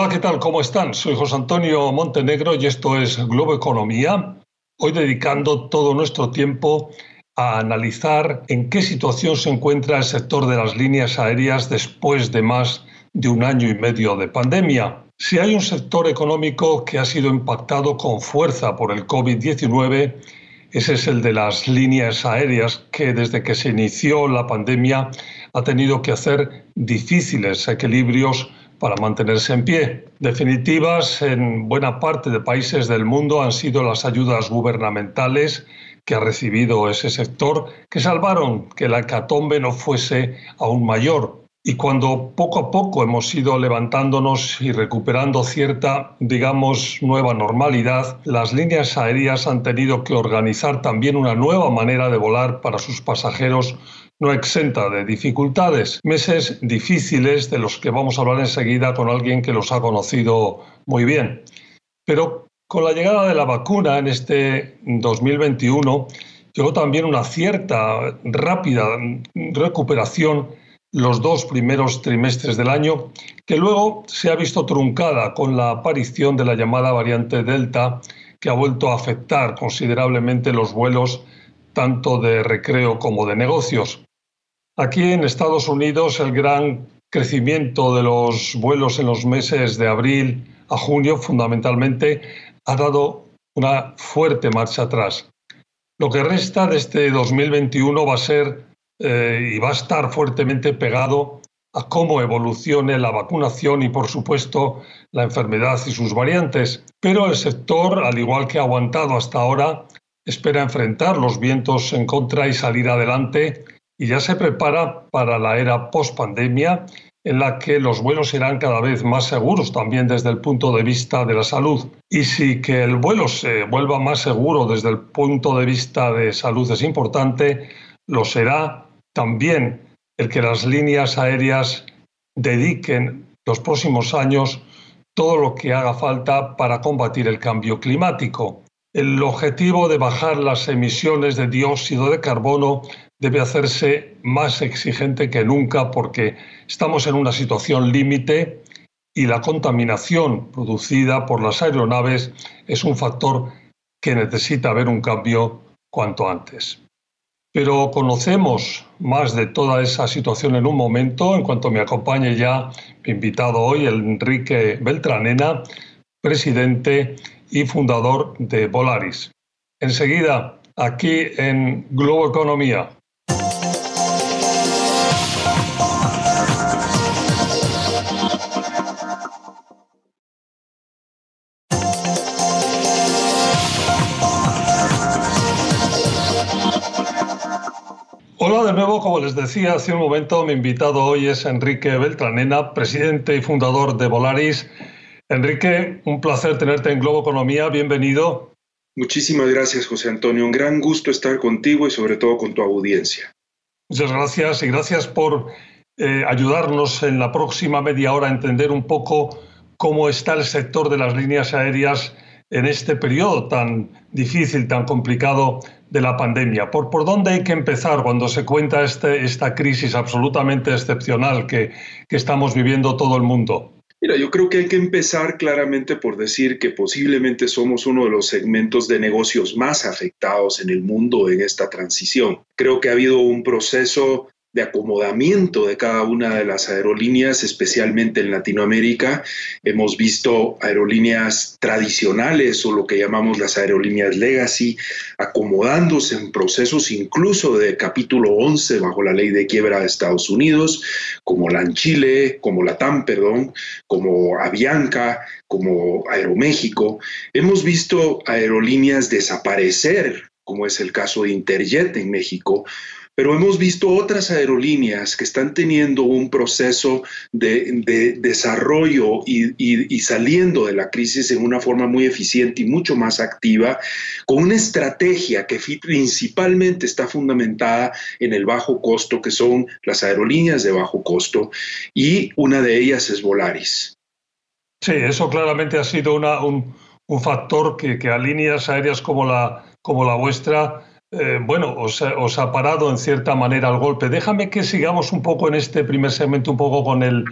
Hola, ¿qué tal? ¿Cómo están? Soy José Antonio Montenegro y esto es Globo Economía. Hoy dedicando todo nuestro tiempo a analizar en qué situación se encuentra el sector de las líneas aéreas después de más de un año y medio de pandemia. Si hay un sector económico que ha sido impactado con fuerza por el COVID-19, ese es el de las líneas aéreas que desde que se inició la pandemia ha tenido que hacer difíciles equilibrios para mantenerse en pie. Definitivas en buena parte de países del mundo han sido las ayudas gubernamentales que ha recibido ese sector que salvaron que la hecatombe no fuese aún mayor. Y cuando poco a poco hemos ido levantándonos y recuperando cierta, digamos, nueva normalidad, las líneas aéreas han tenido que organizar también una nueva manera de volar para sus pasajeros no exenta de dificultades. Meses difíciles de los que vamos a hablar enseguida con alguien que los ha conocido muy bien. Pero con la llegada de la vacuna en este 2021 llegó también una cierta rápida recuperación los dos primeros trimestres del año, que luego se ha visto truncada con la aparición de la llamada variante Delta, que ha vuelto a afectar considerablemente los vuelos tanto de recreo como de negocios. Aquí en Estados Unidos el gran crecimiento de los vuelos en los meses de abril a junio fundamentalmente ha dado una fuerte marcha atrás. Lo que resta de este 2021 va a ser eh, y va a estar fuertemente pegado a cómo evolucione la vacunación y, por supuesto, la enfermedad y sus variantes. Pero el sector, al igual que ha aguantado hasta ahora, espera enfrentar los vientos en contra y salir adelante y ya se prepara para la era post-pandemia en la que los vuelos serán cada vez más seguros también desde el punto de vista de la salud. Y si que el vuelo se vuelva más seguro desde el punto de vista de salud es importante, lo será también el que las líneas aéreas dediquen los próximos años todo lo que haga falta para combatir el cambio climático. El objetivo de bajar las emisiones de dióxido de carbono debe hacerse más exigente que nunca porque estamos en una situación límite y la contaminación producida por las aeronaves es un factor que necesita haber un cambio cuanto antes. Pero conocemos más de toda esa situación en un momento, en cuanto me acompañe ya mi invitado hoy, Enrique Beltranena, presidente y fundador de Volaris. Enseguida, aquí en Globo Economía. Como les decía hace un momento, mi invitado hoy es Enrique Beltranena, presidente y fundador de Volaris. Enrique, un placer tenerte en Globo Economía, bienvenido. Muchísimas gracias, José Antonio. Un gran gusto estar contigo y sobre todo con tu audiencia. Muchas gracias y gracias por eh, ayudarnos en la próxima media hora a entender un poco cómo está el sector de las líneas aéreas en este periodo tan difícil, tan complicado de la pandemia. ¿Por, por dónde hay que empezar cuando se cuenta este, esta crisis absolutamente excepcional que, que estamos viviendo todo el mundo? Mira, yo creo que hay que empezar claramente por decir que posiblemente somos uno de los segmentos de negocios más afectados en el mundo en esta transición. Creo que ha habido un proceso de acomodamiento de cada una de las aerolíneas, especialmente en Latinoamérica. Hemos visto aerolíneas tradicionales o lo que llamamos las aerolíneas legacy acomodándose en procesos incluso de capítulo 11 bajo la ley de quiebra de Estados Unidos, como la Chile, como la TAM, perdón, como Avianca, como Aeroméxico. Hemos visto aerolíneas desaparecer como es el caso de Interjet en México, pero hemos visto otras aerolíneas que están teniendo un proceso de, desarrollo y, saliendo de la crisis en una forma muy eficiente y mucho más activa, con una estrategia que principalmente está fundamentada en el bajo costo, que son las aerolíneas de bajo costo, y una de ellas es Volaris. Sí, eso claramente ha sido un, factor que, a líneas aéreas como la, como la vuestra eh, bueno, os, ha parado en cierta manera el golpe. Déjame que sigamos un poco en este primer segmento, un poco con el,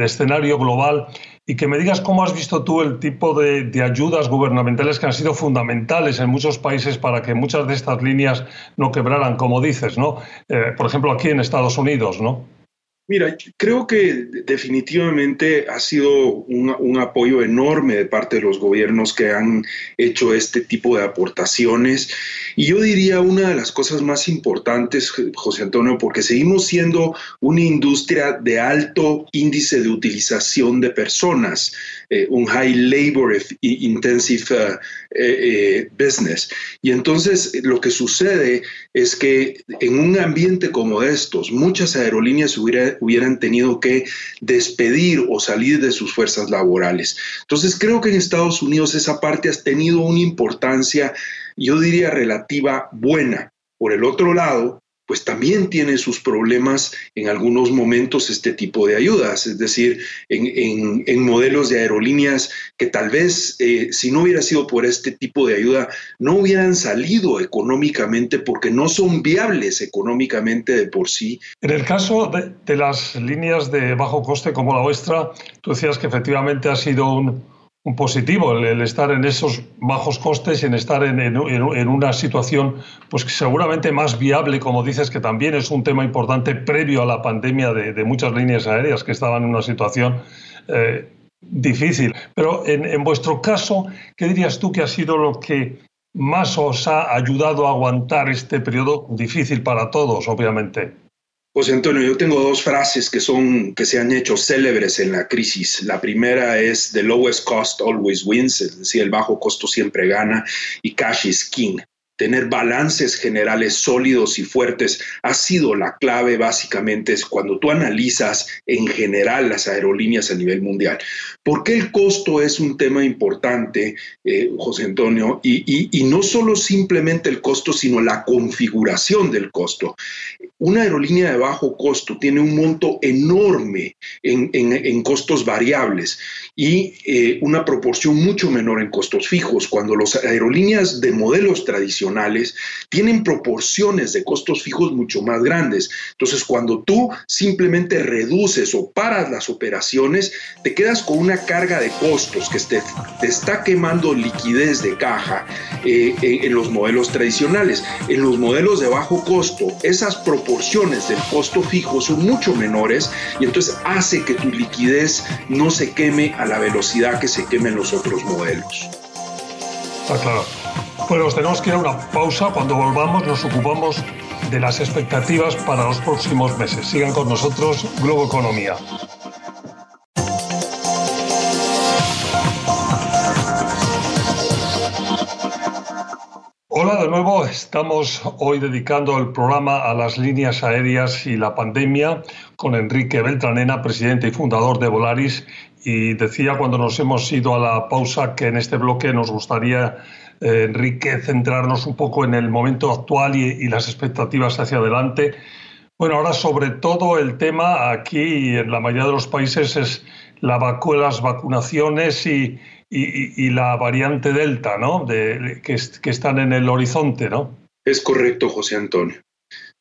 escenario global y que me digas cómo has visto tú el tipo de, ayudas gubernamentales que han sido fundamentales en muchos países para que muchas de estas líneas no quebraran, como dices, ¿no? Eh, por ejemplo, aquí en Estados Unidos, ¿no? Mira, creo que definitivamente ha sido un, apoyo enorme de parte de los gobiernos que han hecho este tipo de aportaciones. Y yo diría una de las cosas más importantes, José Antonio, porque seguimos siendo una industria de alto índice de utilización de personas, eh, un high labor intensive eh, eh, business. Y entonces lo que sucede es que en un ambiente como estos, muchas aerolíneas hubieran tenido que despedir o salir de sus fuerzas laborales. Entonces creo que en Estados Unidos esa parte ha tenido una importancia, yo diría, relativa buena. Por el otro lado, pues también tiene sus problemas en algunos momentos este tipo de ayudas, es decir, en, modelos de aerolíneas que tal vez eh, si no hubiera sido por este tipo de ayuda, no hubieran salido económicamente porque no son viables económicamente de por sí. En el caso de, de las líneas de bajo coste como la vuestra, tú decías que efectivamente ha sido un un positivo el, estar en esos bajos costes y en estar en, una situación pues seguramente más viable, como dices, que también es un tema importante previo a la pandemia de, muchas líneas aéreas que estaban en una situación eh, difícil. Pero en, vuestro caso, ¿qué dirías tú que ha sido lo que más os ha ayudado a aguantar este periodo difícil para todos, obviamente? José Antonio, yo tengo dos frases que son que se han hecho célebres en la crisis. La primera es the lowest cost always wins, es decir, el bajo costo siempre gana y cash is king tener balances generales sólidos y fuertes ha sido la clave básicamente es cuando tú analizas en general las aerolíneas a nivel mundial. ¿Por qué el costo es un tema importante, eh, José Antonio? Y, no solo simplemente el costo, sino la configuración del costo. Una aerolínea de bajo costo tiene un monto enorme en, costos variables y eh, una proporción mucho menor en costos fijos. Cuando las aerolíneas de modelos tradicionales tienen proporciones de costos fijos mucho más grandes. Entonces, cuando tú simplemente reduces o paras las operaciones, te quedas con una carga de costos que te, está quemando liquidez de caja eh, en los modelos tradicionales. En los modelos de bajo costo, esas proporciones del costo fijo son mucho menores y entonces hace que tu liquidez no se queme a la velocidad que se quemen los otros modelos. Ah, claro. Bueno, tenemos que ir a una pausa. Cuando volvamos nos ocupamos de las expectativas para los próximos meses. Sigan con nosotros Globo Economía. Hola de nuevo, estamos hoy dedicando el programa a las líneas aéreas y la pandemia con Enrique Beltranena, presidente y fundador de Volaris. Y decía cuando nos hemos ido a la pausa que en este bloque nos gustaría eh, Enrique, centrarnos un poco en el momento actual y, las expectativas hacia adelante. Bueno, ahora sobre todo el tema aquí y en la mayoría de los países es la las vacunaciones y, la variante Delta, ¿no? Que, están en el horizonte, ¿no? Es correcto, José Antonio.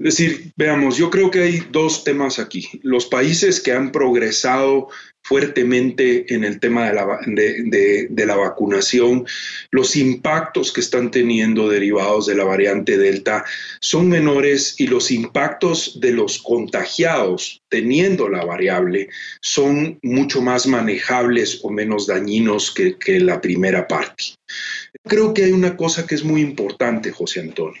Es decir, veamos, yo creo que hay dos temas aquí. Los países que han progresado fuertemente en el tema de la, vacunación, los impactos que están teniendo derivados de la variante Delta son menores y los impactos de los contagiados teniendo la variable son mucho más manejables o menos dañinos que la primera parte. Creo que hay una cosa que es muy importante, José Antonio.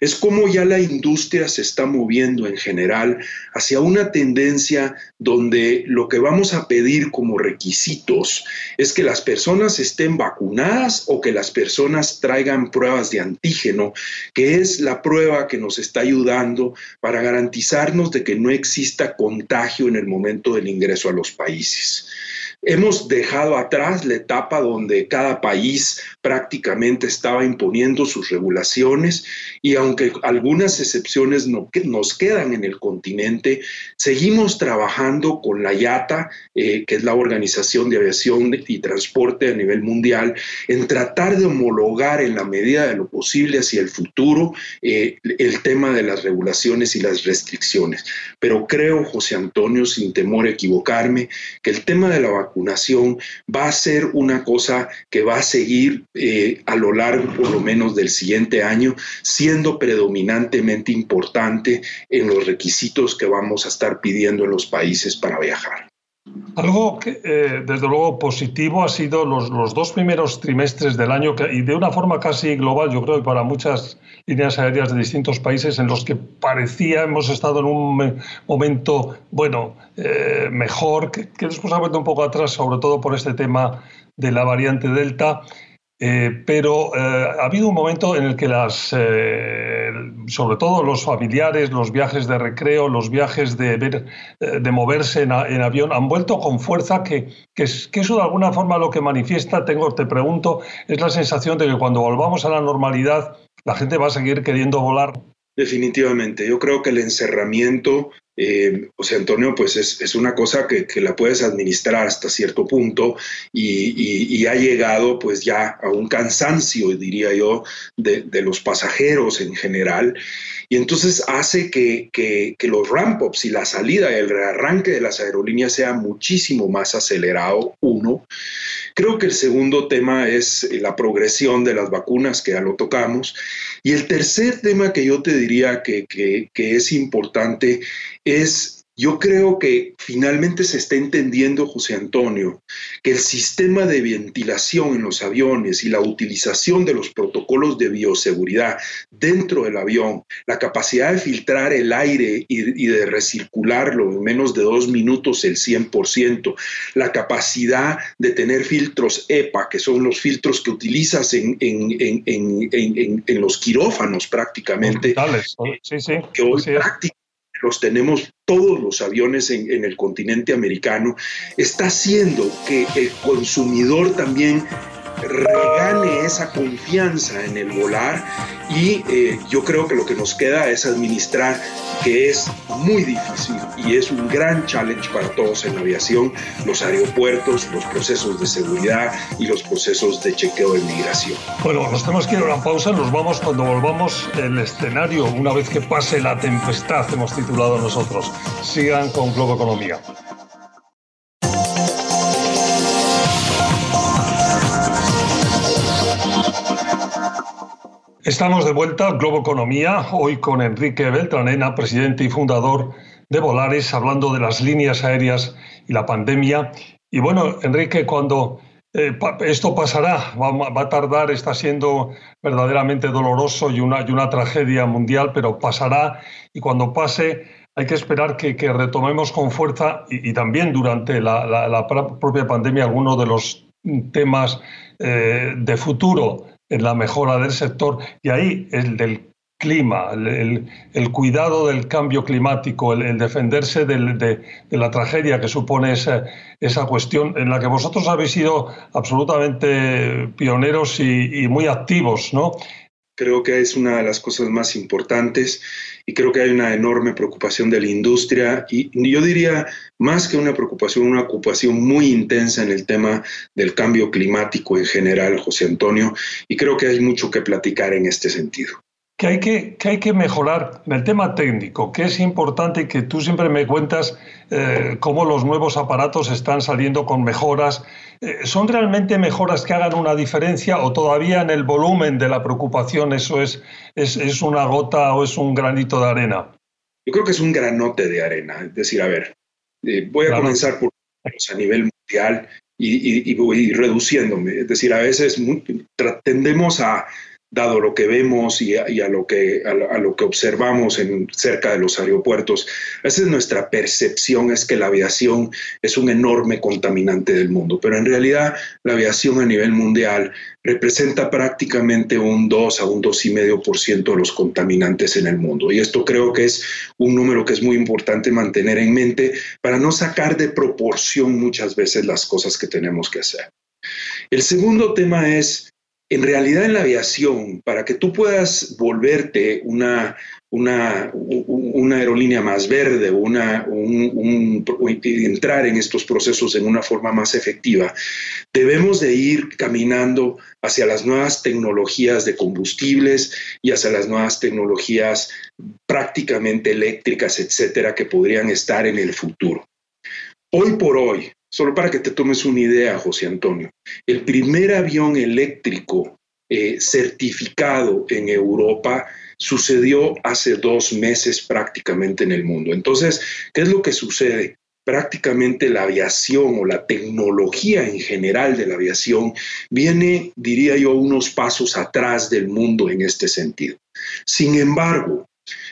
Es como ya la industria se está moviendo en general hacia una tendencia donde lo que vamos a pedir como requisitos es que las personas estén vacunadas o que las personas traigan pruebas de antígeno, que es la prueba que nos está ayudando para garantizarnos de que no exista contagio en el momento del ingreso a los países. Hemos dejado atrás la etapa donde cada país prácticamente estaba imponiendo sus regulaciones y aunque algunas excepciones no, nos quedan en el continente, seguimos trabajando con la IATA, eh, que es la Organización de Aviación y Transporte a nivel mundial, en tratar de homologar en la medida de lo posible hacia el futuro eh, el tema de las regulaciones y las restricciones. Pero creo, José Antonio, sin temor a equivocarme, que el tema de la vacunación va a ser una cosa que va a seguir eh, a lo largo por lo menos del siguiente año, siendo predominantemente importante en los requisitos que vamos a estar pidiendo en los países para viajar. Algo que, eh, desde luego, positivo ha sido los, los, dos primeros trimestres del año y de una forma casi global, yo creo para muchas líneas aéreas de distintos países en los que parecía hemos estado en un momento, bueno, eh, mejor, que, que después ha vuelto un poco atrás, sobre todo por este tema de la variante Delta. Eh, pero eh, ha habido un momento en el que las, eh, sobre todo los familiares, los viajes de recreo, los viajes de, de moverse en, avión han vuelto con fuerza, que, que, eso de alguna forma lo que manifiesta, tengo, te pregunto, es la sensación de que cuando volvamos a la normalidad, la gente va a seguir queriendo volar. Definitivamente, yo creo que el encerramiento eh, José Antonio, pues es, una cosa que, la puedes administrar hasta cierto punto y, ha llegado pues ya a un cansancio, diría yo, de, los pasajeros en general. Y entonces hace que, los ramp-ups y la salida, el rearranque de las aerolíneas sea muchísimo más acelerado, uno. Creo que el segundo tema es la progresión de las vacunas, que ya lo tocamos. Y el tercer tema que yo te diría que, que es importante es yo creo que finalmente se está entendiendo, José Antonio, que el sistema de ventilación en los aviones y la utilización de los protocolos de bioseguridad dentro del avión, la capacidad de filtrar el aire y, de recircularlo en menos de dos minutos el 100%, la capacidad de tener filtros EPA, que son los filtros que utilizas en, los quirófanos prácticamente, sí, sí. que hoy prácticamente los tenemos todos los aviones en, el continente americano, está haciendo que el consumidor también regane esa confianza en el volar y eh, yo creo que lo que nos queda es administrar, que es muy difícil y es un gran challenge para todos en la aviación, los aeropuertos, los procesos de seguridad y los procesos de chequeo de migración. Bueno, nos tenemos que ir a una pausa, nos vamos cuando volvamos el escenario, una vez que pase la tempestad, hemos titulado nosotros. Sigan con Globo Economía. Estamos de vuelta, Globo Economía, hoy con Enrique Beltranena, presidente y fundador de Volares, hablando de las líneas aéreas y la pandemia. Y bueno, Enrique, cuando eh, esto pasará, va, a tardar, está siendo verdaderamente doloroso y una, y una tragedia mundial, pero pasará y cuando pase hay que esperar que, retomemos con fuerza y, también durante la, propia pandemia algunos de los temas eh, de futuro en la mejora del sector y ahí el del clima, el, cuidado del cambio climático, el, defenderse de, la tragedia que supone esa, esa, cuestión en la que vosotros habéis sido absolutamente pioneros y, y muy activos, ¿no? Creo que es una de las cosas más importantes y creo que hay una enorme preocupación de la industria y yo diría más que una preocupación, una ocupación muy intensa en el tema del cambio climático en general, José Antonio, y creo que hay mucho que platicar en este sentido que hay que, que hay que mejorar en el tema técnico, que es importante y que tú siempre me cuentas eh, cómo los nuevos aparatos están saliendo con mejoras. Eh, ¿Son realmente mejoras que hagan una diferencia o todavía en el volumen de la preocupación eso es, es, una gota o es un granito de arena? Yo creo que es un granote de arena. Es decir, a ver, eh, voy a comenzar por a nivel mundial y, y, voy reduciéndome. Es decir, a veces tendemos a dado lo que vemos y a, lo, que, a, lo que observamos en, cerca de los aeropuertos, a veces nuestra percepción es que la aviación es un enorme contaminante del mundo, pero en realidad la aviación a nivel mundial representa prácticamente un 2 a un 2,5% de los contaminantes en el mundo. Y esto creo que es un número que es muy importante mantener en mente para no sacar de proporción muchas veces las cosas que tenemos que hacer. El segundo tema es en realidad en la aviación, para que tú puedas volverte una, una, aerolínea más verde, una, un, entrar en estos procesos en una forma más efectiva, debemos de ir caminando hacia las nuevas tecnologías de combustibles y hacia las nuevas tecnologías prácticamente eléctricas, etcétera, que podrían estar en el futuro. Hoy por hoy, solo para que te tomes una idea, José Antonio, el primer avión eléctrico eh, certificado en Europa sucedió hace dos meses prácticamente en el mundo. Entonces, ¿qué es lo que sucede? prácticamente la aviación o la tecnología en general de la aviación viene, diría yo, unos pasos atrás del mundo en este sentido. Sin embargo,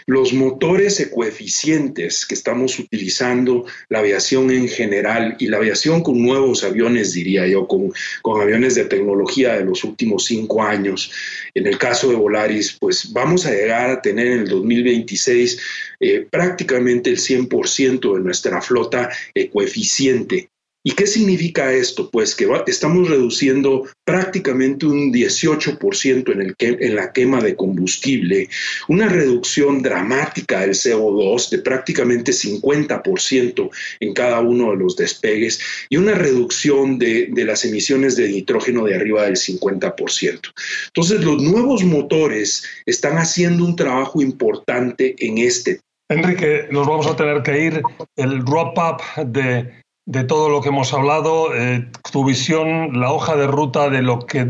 los motores ecoeficientes que estamos utilizando, la aviación en general y la aviación con nuevos aviones, diría yo, con, con aviones de tecnología de los últimos cinco años, en el caso de Volaris, pues vamos a llegar a tener en el 2026 eh, prácticamente el 100% de nuestra flota ecoeficiente ¿Y qué significa esto? Pues que estamos reduciendo prácticamente un 18% en, el en la quema de combustible, una reducción dramática del CO2 de prácticamente 50% en cada uno de los despegues y una reducción de, de las emisiones de nitrógeno de arriba del 50%. Entonces, los nuevos motores están haciendo un trabajo importante en este Enrique, nos vamos a tener que ir. El wrap-up de de todo lo que hemos hablado, eh, tu visión, la hoja de ruta de lo que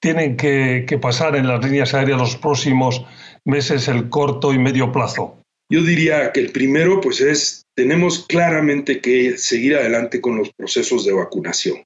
tienen que, pasar en las líneas aéreas los próximos meses, el corto y medio plazo. Yo diría que el primero, pues es, tenemos claramente que seguir adelante con los procesos de vacunación.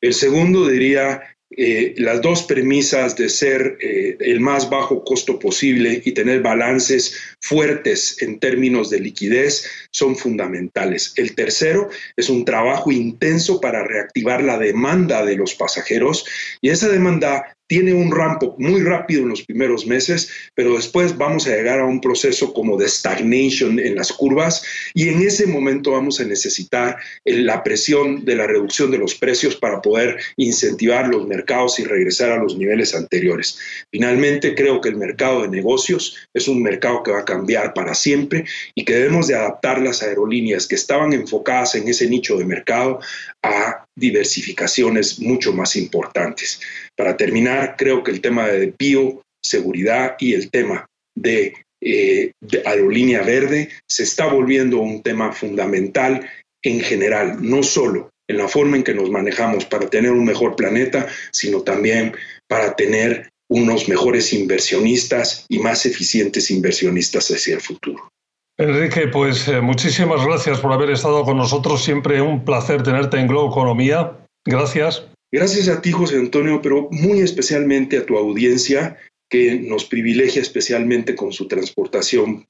El segundo, diría, eh, las dos premisas de ser eh, el más bajo costo posible y tener balances fuertes en términos de liquidez son fundamentales. El tercero es un trabajo intenso para reactivar la demanda de los pasajeros y esa demanda tiene un rampo muy rápido en los primeros meses, pero después vamos a llegar a un proceso como de stagnation en las curvas y en ese momento vamos a necesitar la presión de la reducción de los precios para poder incentivar los mercados y regresar a los niveles anteriores. Finalmente, creo que el mercado de negocios es un mercado que va a cambiar para siempre y que debemos de adaptar las aerolíneas que estaban enfocadas en ese nicho de mercado a diversificaciones mucho más importantes. Para terminar, creo que el tema de bioseguridad y el tema de, eh, de aerolínea verde se está volviendo un tema fundamental en general, no solo en la forma en que nos manejamos para tener un mejor planeta, sino también para tener unos mejores inversionistas y más eficientes inversionistas hacia el futuro. Enrique, pues eh, muchísimas gracias por haber estado con nosotros. Siempre un placer tenerte en Globo Economía. Gracias. Gracias a ti, José Antonio, pero muy especialmente a tu audiencia que nos privilegia especialmente con su transportación.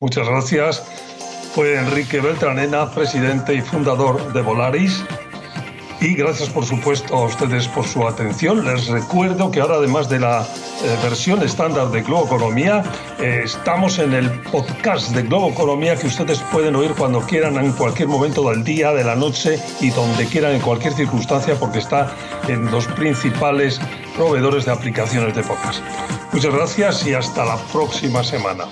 Muchas gracias. Fue Enrique Beltranena, presidente y fundador de Volaris. Y gracias, por supuesto, a ustedes por su atención. Les recuerdo que ahora, además de la eh, versión estándar de Globo Economía, eh, estamos en el podcast de Globo Economía que ustedes pueden oír cuando quieran, en cualquier momento del día, de la noche y donde quieran, en cualquier circunstancia, porque está en los principales proveedores de aplicaciones de podcast. Muchas gracias y hasta la próxima semana.